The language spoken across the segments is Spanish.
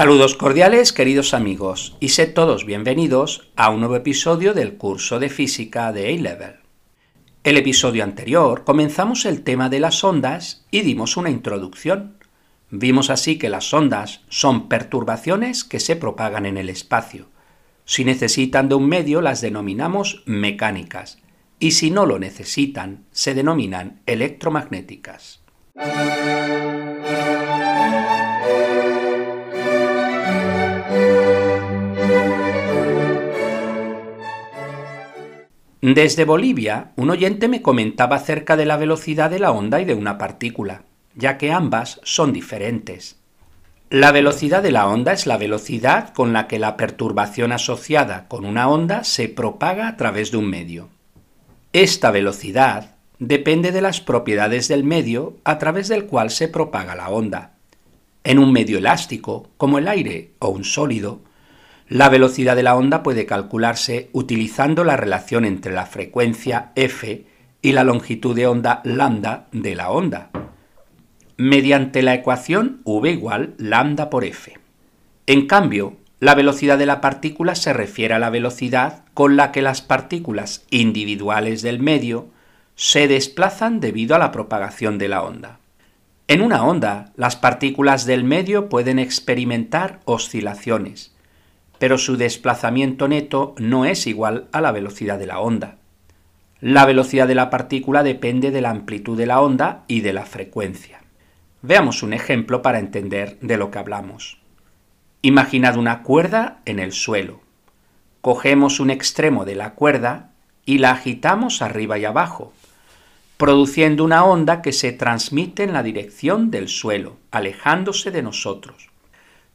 Saludos cordiales, queridos amigos, y sed todos bienvenidos a un nuevo episodio del curso de física de A-Level. El episodio anterior comenzamos el tema de las ondas y dimos una introducción. Vimos así que las ondas son perturbaciones que se propagan en el espacio. Si necesitan de un medio las denominamos mecánicas y si no lo necesitan se denominan electromagnéticas. Desde Bolivia, un oyente me comentaba acerca de la velocidad de la onda y de una partícula, ya que ambas son diferentes. La velocidad de la onda es la velocidad con la que la perturbación asociada con una onda se propaga a través de un medio. Esta velocidad depende de las propiedades del medio a través del cual se propaga la onda. En un medio elástico, como el aire o un sólido, la velocidad de la onda puede calcularse utilizando la relación entre la frecuencia f y la longitud de onda lambda de la onda, mediante la ecuación v igual lambda por f. En cambio, la velocidad de la partícula se refiere a la velocidad con la que las partículas individuales del medio se desplazan debido a la propagación de la onda. En una onda, las partículas del medio pueden experimentar oscilaciones, pero su desplazamiento neto no es igual a la velocidad de la onda. La velocidad de la partícula depende de la amplitud de la onda y de la frecuencia. Veamos un ejemplo para entender de lo que hablamos. Imaginad una cuerda en el suelo. Cogemos un extremo de la cuerda y la agitamos arriba y abajo, produciendo una onda que se transmite en la dirección del suelo, alejándose de nosotros.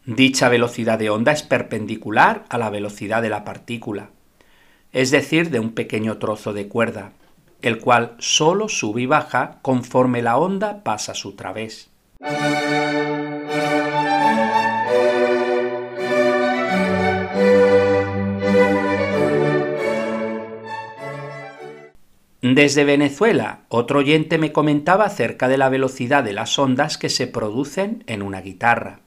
Dicha velocidad de onda es perpendicular a la velocidad de la partícula, es decir, de un pequeño trozo de cuerda, el cual solo sube y baja conforme la onda pasa a su través. Desde Venezuela, otro oyente me comentaba acerca de la velocidad de las ondas que se producen en una guitarra.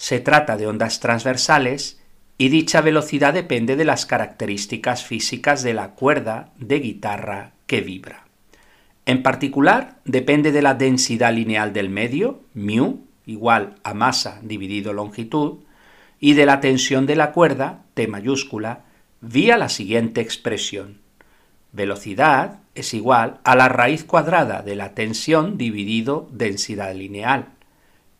Se trata de ondas transversales y dicha velocidad depende de las características físicas de la cuerda de guitarra que vibra. En particular, depende de la densidad lineal del medio, μ, igual a masa dividido longitud, y de la tensión de la cuerda, T mayúscula, vía la siguiente expresión. Velocidad es igual a la raíz cuadrada de la tensión dividido densidad lineal.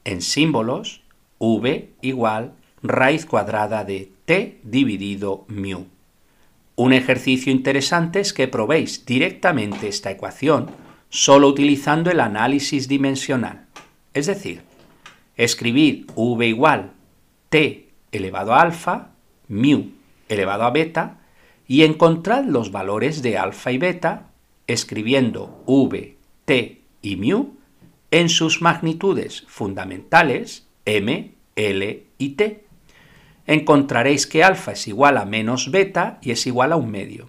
En símbolos, v igual raíz cuadrada de t dividido mu. Un ejercicio interesante es que probéis directamente esta ecuación solo utilizando el análisis dimensional. Es decir, escribir v igual t elevado a alfa, mu elevado a beta, y encontrad los valores de alfa y beta escribiendo v, t y mu en sus magnitudes fundamentales m, L y T. Encontraréis que alfa es igual a menos beta y es igual a un medio.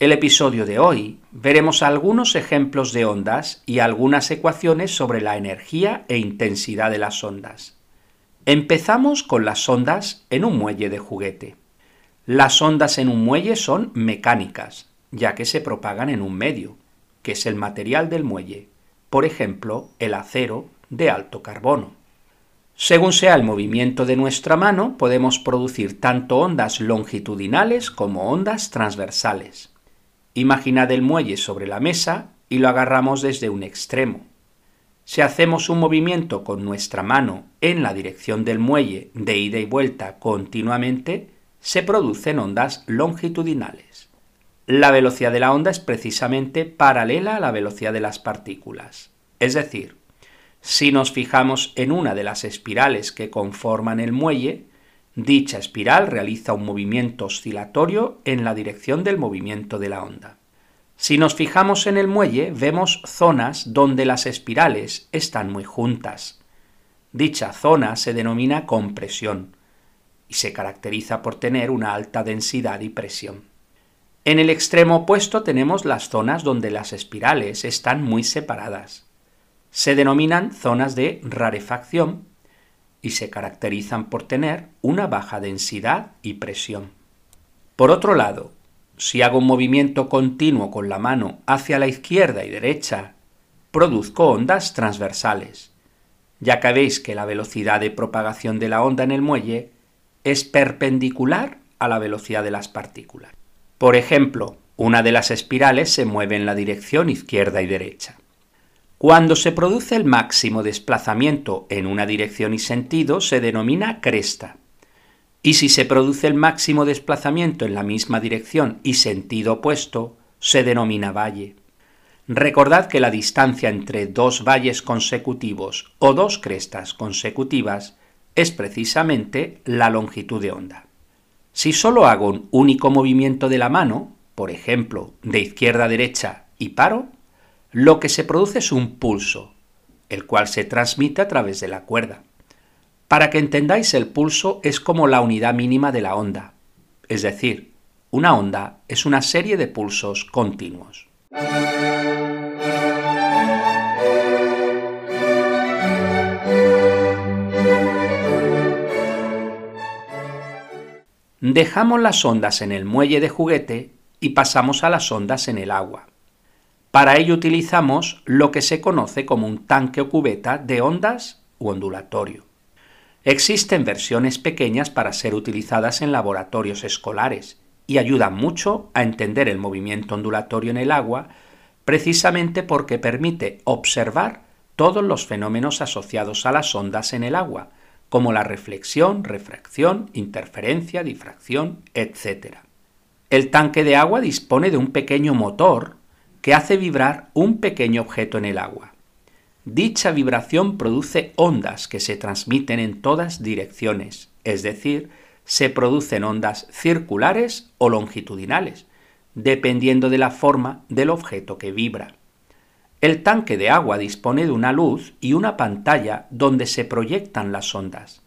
El episodio de hoy veremos algunos ejemplos de ondas y algunas ecuaciones sobre la energía e intensidad de las ondas. Empezamos con las ondas en un muelle de juguete. Las ondas en un muelle son mecánicas, ya que se propagan en un medio, que es el material del muelle, por ejemplo, el acero de alto carbono. Según sea el movimiento de nuestra mano, podemos producir tanto ondas longitudinales como ondas transversales. Imaginad el muelle sobre la mesa y lo agarramos desde un extremo. Si hacemos un movimiento con nuestra mano en la dirección del muelle de ida y vuelta continuamente, se producen ondas longitudinales. La velocidad de la onda es precisamente paralela a la velocidad de las partículas. Es decir, si nos fijamos en una de las espirales que conforman el muelle, dicha espiral realiza un movimiento oscilatorio en la dirección del movimiento de la onda. Si nos fijamos en el muelle, vemos zonas donde las espirales están muy juntas. Dicha zona se denomina compresión y se caracteriza por tener una alta densidad y presión. En el extremo opuesto tenemos las zonas donde las espirales están muy separadas. Se denominan zonas de rarefacción y se caracterizan por tener una baja densidad y presión. Por otro lado, si hago un movimiento continuo con la mano hacia la izquierda y derecha, produzco ondas transversales, ya que veis que la velocidad de propagación de la onda en el muelle es perpendicular a la velocidad de las partículas. Por ejemplo, una de las espirales se mueve en la dirección izquierda y derecha. Cuando se produce el máximo desplazamiento en una dirección y sentido se denomina cresta. Y si se produce el máximo desplazamiento en la misma dirección y sentido opuesto, se denomina valle. Recordad que la distancia entre dos valles consecutivos o dos crestas consecutivas es precisamente la longitud de onda. Si solo hago un único movimiento de la mano, por ejemplo, de izquierda a derecha y paro, lo que se produce es un pulso, el cual se transmite a través de la cuerda. Para que entendáis, el pulso es como la unidad mínima de la onda, es decir, una onda es una serie de pulsos continuos. Dejamos las ondas en el muelle de juguete y pasamos a las ondas en el agua. Para ello utilizamos lo que se conoce como un tanque o cubeta de ondas u ondulatorio. Existen versiones pequeñas para ser utilizadas en laboratorios escolares y ayudan mucho a entender el movimiento ondulatorio en el agua precisamente porque permite observar todos los fenómenos asociados a las ondas en el agua, como la reflexión, refracción, interferencia, difracción, etc. El tanque de agua dispone de un pequeño motor que hace vibrar un pequeño objeto en el agua. Dicha vibración produce ondas que se transmiten en todas direcciones, es decir, se producen ondas circulares o longitudinales, dependiendo de la forma del objeto que vibra. El tanque de agua dispone de una luz y una pantalla donde se proyectan las ondas.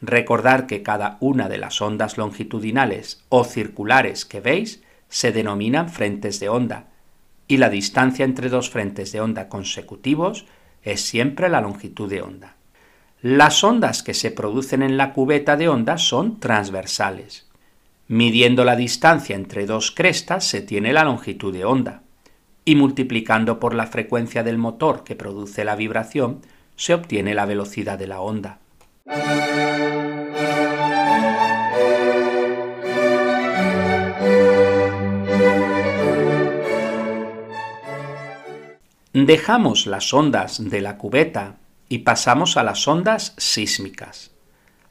Recordar que cada una de las ondas longitudinales o circulares que veis se denominan frentes de onda, y la distancia entre dos frentes de onda consecutivos es siempre la longitud de onda. Las ondas que se producen en la cubeta de onda son transversales. Midiendo la distancia entre dos crestas se tiene la longitud de onda y multiplicando por la frecuencia del motor que produce la vibración se obtiene la velocidad de la onda. Dejamos las ondas de la cubeta y pasamos a las ondas sísmicas.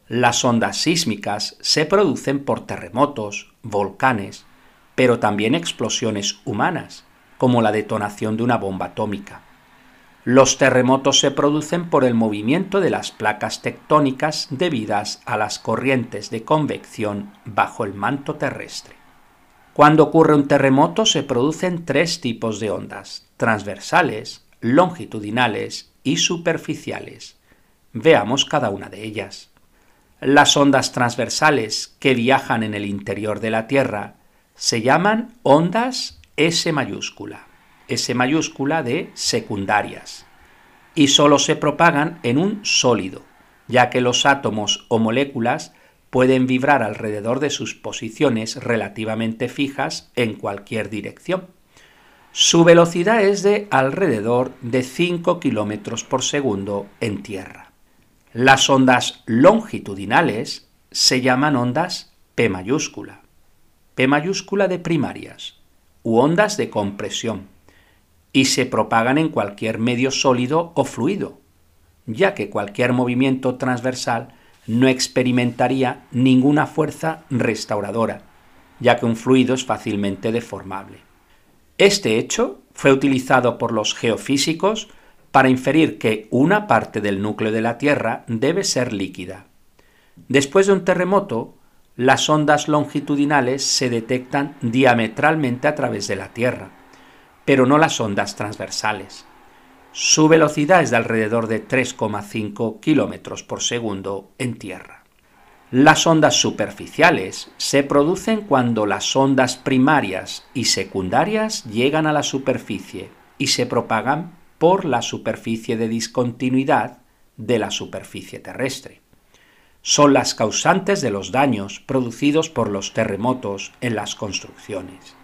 Las ondas sísmicas se producen por terremotos, volcanes, pero también explosiones humanas, como la detonación de una bomba atómica. Los terremotos se producen por el movimiento de las placas tectónicas debidas a las corrientes de convección bajo el manto terrestre. Cuando ocurre un terremoto se producen tres tipos de ondas, transversales, longitudinales y superficiales. Veamos cada una de ellas. Las ondas transversales que viajan en el interior de la Tierra se llaman ondas S mayúscula, S mayúscula de secundarias, y solo se propagan en un sólido, ya que los átomos o moléculas pueden vibrar alrededor de sus posiciones relativamente fijas en cualquier dirección. Su velocidad es de alrededor de 5 km por segundo en tierra. Las ondas longitudinales se llaman ondas P mayúscula, P mayúscula de primarias, u ondas de compresión, y se propagan en cualquier medio sólido o fluido, ya que cualquier movimiento transversal no experimentaría ninguna fuerza restauradora, ya que un fluido es fácilmente deformable. Este hecho fue utilizado por los geofísicos para inferir que una parte del núcleo de la Tierra debe ser líquida. Después de un terremoto, las ondas longitudinales se detectan diametralmente a través de la Tierra, pero no las ondas transversales. Su velocidad es de alrededor de 3,5 km por segundo en tierra. Las ondas superficiales se producen cuando las ondas primarias y secundarias llegan a la superficie y se propagan por la superficie de discontinuidad de la superficie terrestre. Son las causantes de los daños producidos por los terremotos en las construcciones.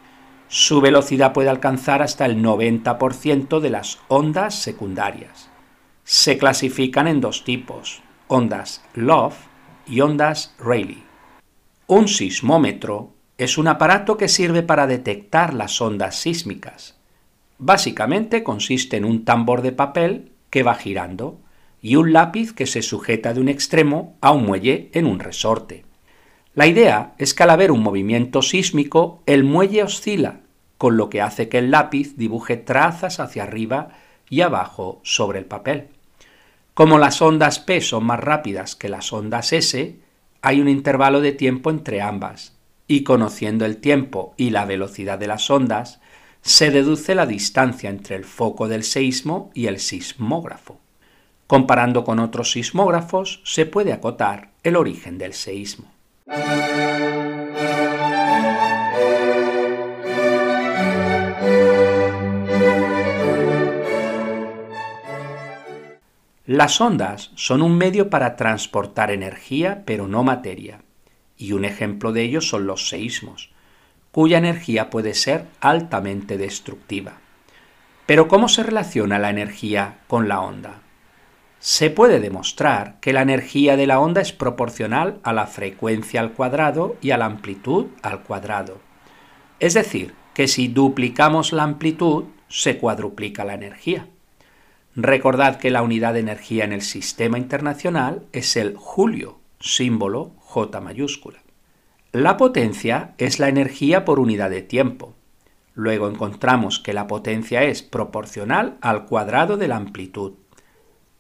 Su velocidad puede alcanzar hasta el 90% de las ondas secundarias. Se clasifican en dos tipos, ondas Love y ondas Rayleigh. Un sismómetro es un aparato que sirve para detectar las ondas sísmicas. Básicamente consiste en un tambor de papel que va girando y un lápiz que se sujeta de un extremo a un muelle en un resorte. La idea es que al haber un movimiento sísmico, el muelle oscila, con lo que hace que el lápiz dibuje trazas hacia arriba y abajo sobre el papel. Como las ondas P son más rápidas que las ondas S, hay un intervalo de tiempo entre ambas, y conociendo el tiempo y la velocidad de las ondas, se deduce la distancia entre el foco del seísmo y el sismógrafo. Comparando con otros sismógrafos, se puede acotar el origen del seísmo. Las ondas son un medio para transportar energía, pero no materia, y un ejemplo de ello son los seísmos, cuya energía puede ser altamente destructiva. Pero ¿cómo se relaciona la energía con la onda? Se puede demostrar que la energía de la onda es proporcional a la frecuencia al cuadrado y a la amplitud al cuadrado. Es decir, que si duplicamos la amplitud, se cuadruplica la energía. Recordad que la unidad de energía en el sistema internacional es el julio, símbolo J mayúscula. La potencia es la energía por unidad de tiempo. Luego encontramos que la potencia es proporcional al cuadrado de la amplitud.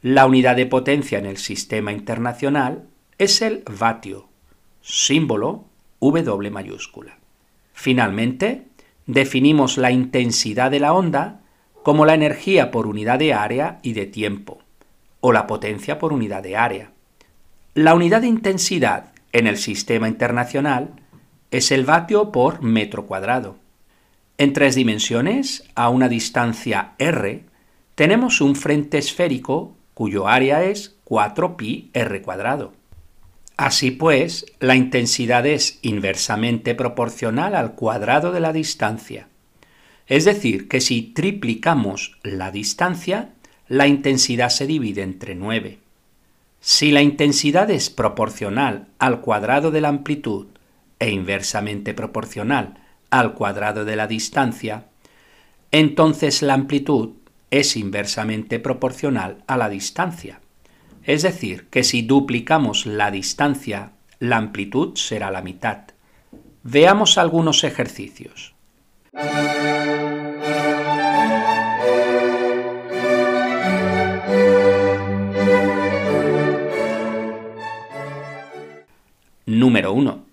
La unidad de potencia en el sistema internacional es el vatio, símbolo W mayúscula. Finalmente, definimos la intensidad de la onda como la energía por unidad de área y de tiempo, o la potencia por unidad de área. La unidad de intensidad en el sistema internacional es el vatio por metro cuadrado. En tres dimensiones, a una distancia r, tenemos un frente esférico cuyo área es 4pi r cuadrado. Así pues, la intensidad es inversamente proporcional al cuadrado de la distancia. Es decir, que si triplicamos la distancia, la intensidad se divide entre 9. Si la intensidad es proporcional al cuadrado de la amplitud e inversamente proporcional al cuadrado de la distancia, entonces la amplitud es inversamente proporcional a la distancia. Es decir, que si duplicamos la distancia, la amplitud será la mitad. Veamos algunos ejercicios. Número 1.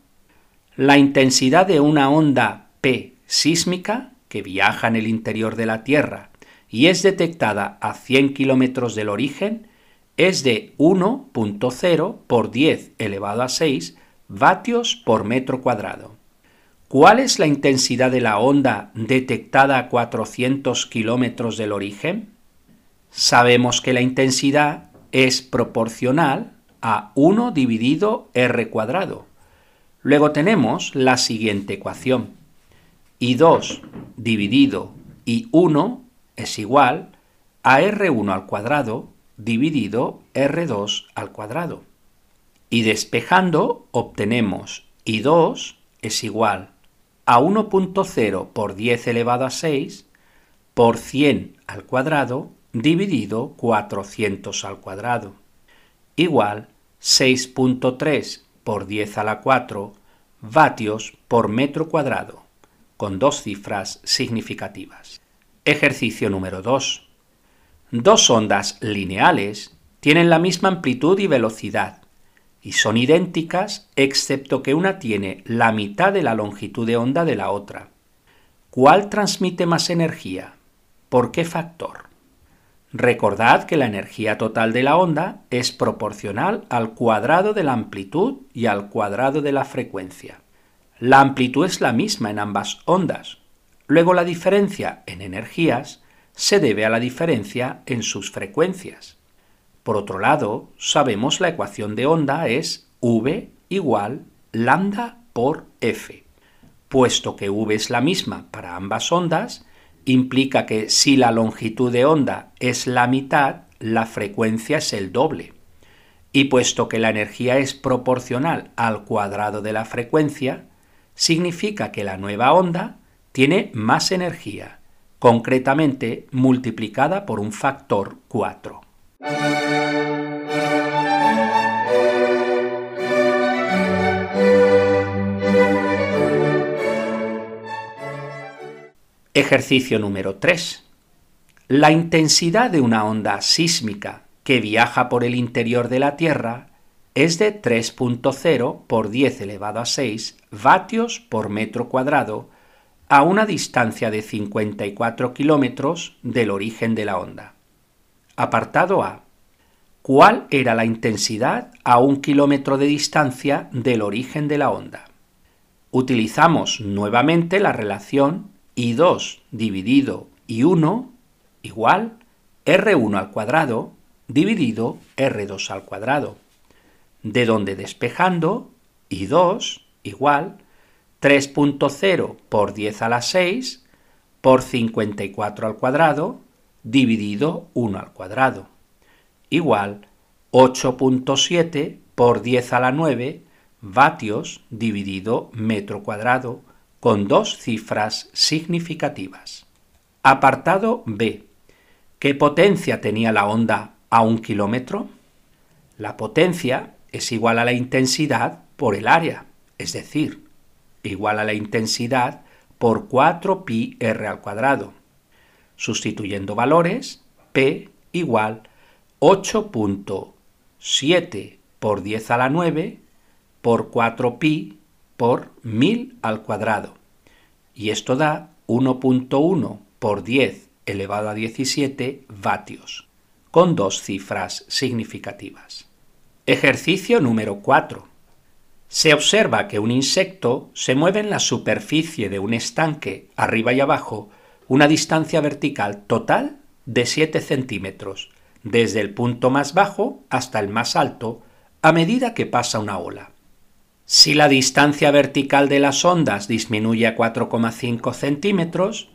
La intensidad de una onda P sísmica que viaja en el interior de la Tierra y es detectada a 100 kilómetros del origen es de 1.0 por 10 elevado a 6 vatios por metro cuadrado. ¿Cuál es la intensidad de la onda detectada a 400 kilómetros del origen? Sabemos que la intensidad es proporcional a 1 dividido r cuadrado. Luego tenemos la siguiente ecuación. I2 dividido I1 es igual a R1 al cuadrado dividido R2 al cuadrado. Y despejando obtenemos I2 es igual a 1.0 por 10 elevado a 6 por 100 al cuadrado dividido 400 al cuadrado, igual 6.3 por 10 a la 4 vatios por metro cuadrado, con dos cifras significativas. Ejercicio número 2. Dos ondas lineales tienen la misma amplitud y velocidad, y son idénticas excepto que una tiene la mitad de la longitud de onda de la otra. ¿Cuál transmite más energía? ¿Por qué factor? Recordad que la energía total de la onda es proporcional al cuadrado de la amplitud y al cuadrado de la frecuencia. La amplitud es la misma en ambas ondas. Luego la diferencia en energías se debe a la diferencia en sus frecuencias. Por otro lado, sabemos la ecuación de onda es V igual lambda por F. Puesto que V es la misma para ambas ondas, implica que si la longitud de onda es la mitad, la frecuencia es el doble. Y puesto que la energía es proporcional al cuadrado de la frecuencia, significa que la nueva onda tiene más energía, concretamente multiplicada por un factor 4. Ejercicio número 3. La intensidad de una onda sísmica que viaja por el interior de la Tierra es de 3.0 por 10 elevado a 6 vatios por metro cuadrado a una distancia de 54 kilómetros del origen de la onda. Apartado A. ¿Cuál era la intensidad a un kilómetro de distancia del origen de la onda? Utilizamos nuevamente la relación y 2 dividido y 1 igual R1 al cuadrado dividido R2 al cuadrado, de donde despejando y 2 igual 3.0 por 10 a la 6 por 54 al cuadrado dividido 1 al cuadrado, igual 8.7 por 10 a la 9 vatios dividido metro cuadrado con dos cifras significativas. Apartado B. ¿Qué potencia tenía la onda a un kilómetro? La potencia es igual a la intensidad por el área, es decir, igual a la intensidad por 4 pi r al cuadrado. Sustituyendo valores, P igual 8.7 por 10 a la 9 por 4 pi por 1000 al cuadrado. Y esto da 1.1 por 10 elevado a 17 vatios, con dos cifras significativas. Ejercicio número 4. Se observa que un insecto se mueve en la superficie de un estanque, arriba y abajo, una distancia vertical total de 7 centímetros, desde el punto más bajo hasta el más alto, a medida que pasa una ola. Si la distancia vertical de las ondas disminuye a 4,5 centímetros,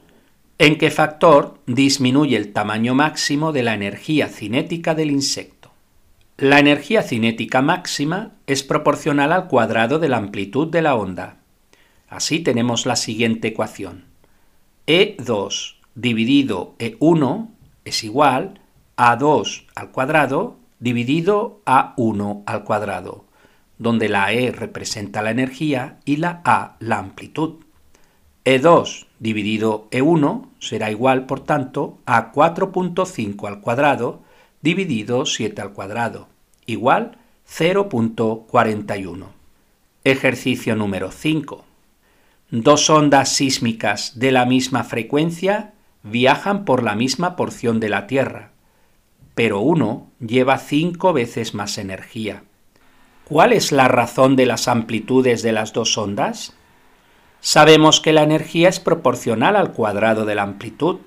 ¿en qué factor disminuye el tamaño máximo de la energía cinética del insecto? La energía cinética máxima es proporcional al cuadrado de la amplitud de la onda. Así tenemos la siguiente ecuación. E2 dividido E1 es igual a 2 al cuadrado dividido a 1 al cuadrado donde la E representa la energía y la A la amplitud. E2 dividido E1 será igual, por tanto, a 4.5 al cuadrado dividido 7 al cuadrado, igual 0.41. Ejercicio número 5. Dos ondas sísmicas de la misma frecuencia viajan por la misma porción de la Tierra, pero uno lleva cinco veces más energía. ¿Cuál es la razón de las amplitudes de las dos ondas? Sabemos que la energía es proporcional al cuadrado de la amplitud,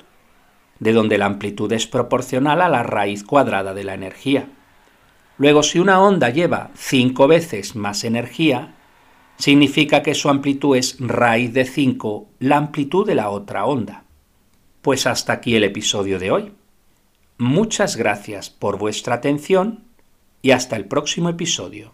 de donde la amplitud es proporcional a la raíz cuadrada de la energía. Luego, si una onda lleva cinco veces más energía, significa que su amplitud es raíz de 5 la amplitud de la otra onda. Pues hasta aquí el episodio de hoy. Muchas gracias por vuestra atención y hasta el próximo episodio.